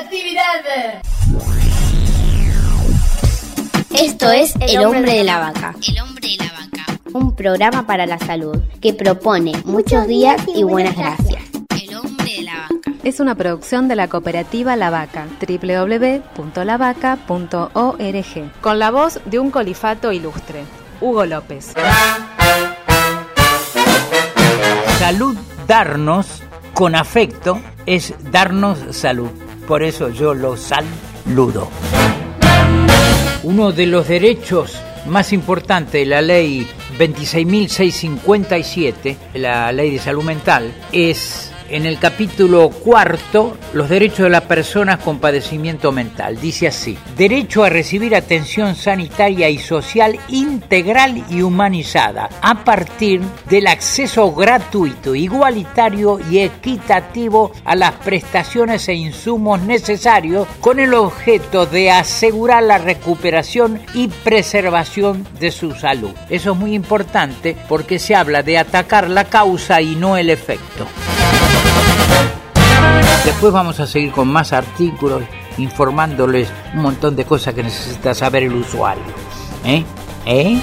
actividad. Esto es El hombre de la vaca. El hombre de la vaca. Un programa para la salud que propone muchos días y buenas gracias. El hombre de la vaca. Es una producción de la cooperativa La Vaca, www.lavaca.org, con la voz de un colifato ilustre, Hugo López. Salud darnos con afecto es darnos salud. Por eso yo lo saludo. Uno de los derechos más importantes de la ley 26.657, la ley de salud mental, es en el capítulo cuarto, los derechos de las personas con padecimiento mental. Dice así, derecho a recibir atención sanitaria y social integral y humanizada a partir del acceso gratuito, igualitario y equitativo a las prestaciones e insumos necesarios con el objeto de asegurar la recuperación y preservación de su salud. Eso es muy importante porque se habla de atacar la causa y no el efecto. Después vamos a seguir con más artículos informándoles un montón de cosas que necesita saber el usuario. ¿Eh? ¿Eh?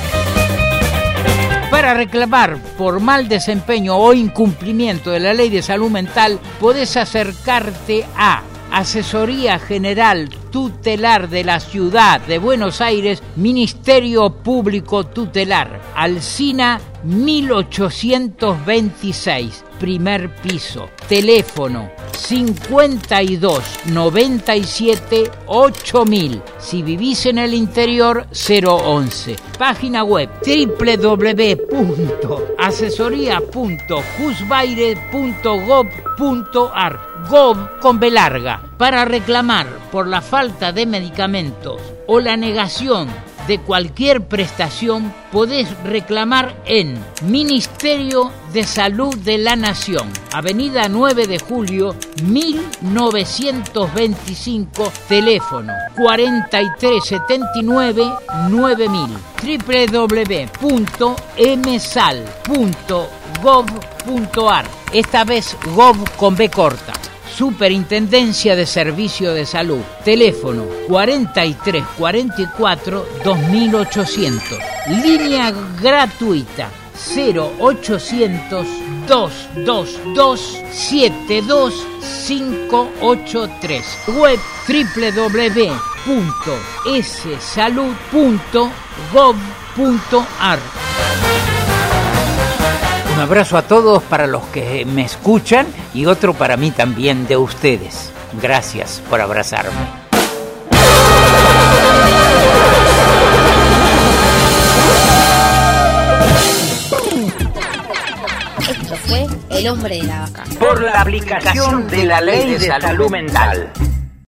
Para reclamar por mal desempeño o incumplimiento de la ley de salud mental, podés acercarte a Asesoría General Tutelar de la Ciudad de Buenos Aires, Ministerio Público Tutelar, Alcina 1826 primer piso. Teléfono 52 97 8000. Si vivís en el interior 011. Página web www.asesoría.jusbaire.gov.ar Gov con B larga para reclamar por la falta de medicamentos o la negación de cualquier prestación podés reclamar en Ministerio de Salud de la Nación, Avenida 9 de Julio, 1925, teléfono 4379 9000 www.msal.gov.ar Esta vez gov con B corta. Superintendencia de Servicio de Salud. Teléfono 4344 2800. Línea gratuita 0800 222 72583. Web www.ssalud.gov.ar. Un abrazo a todos para los que me escuchan y otro para mí también de ustedes. Gracias por abrazarme. Esto fue El hombre de la vaca. Por la aplicación de la ley de salud mental.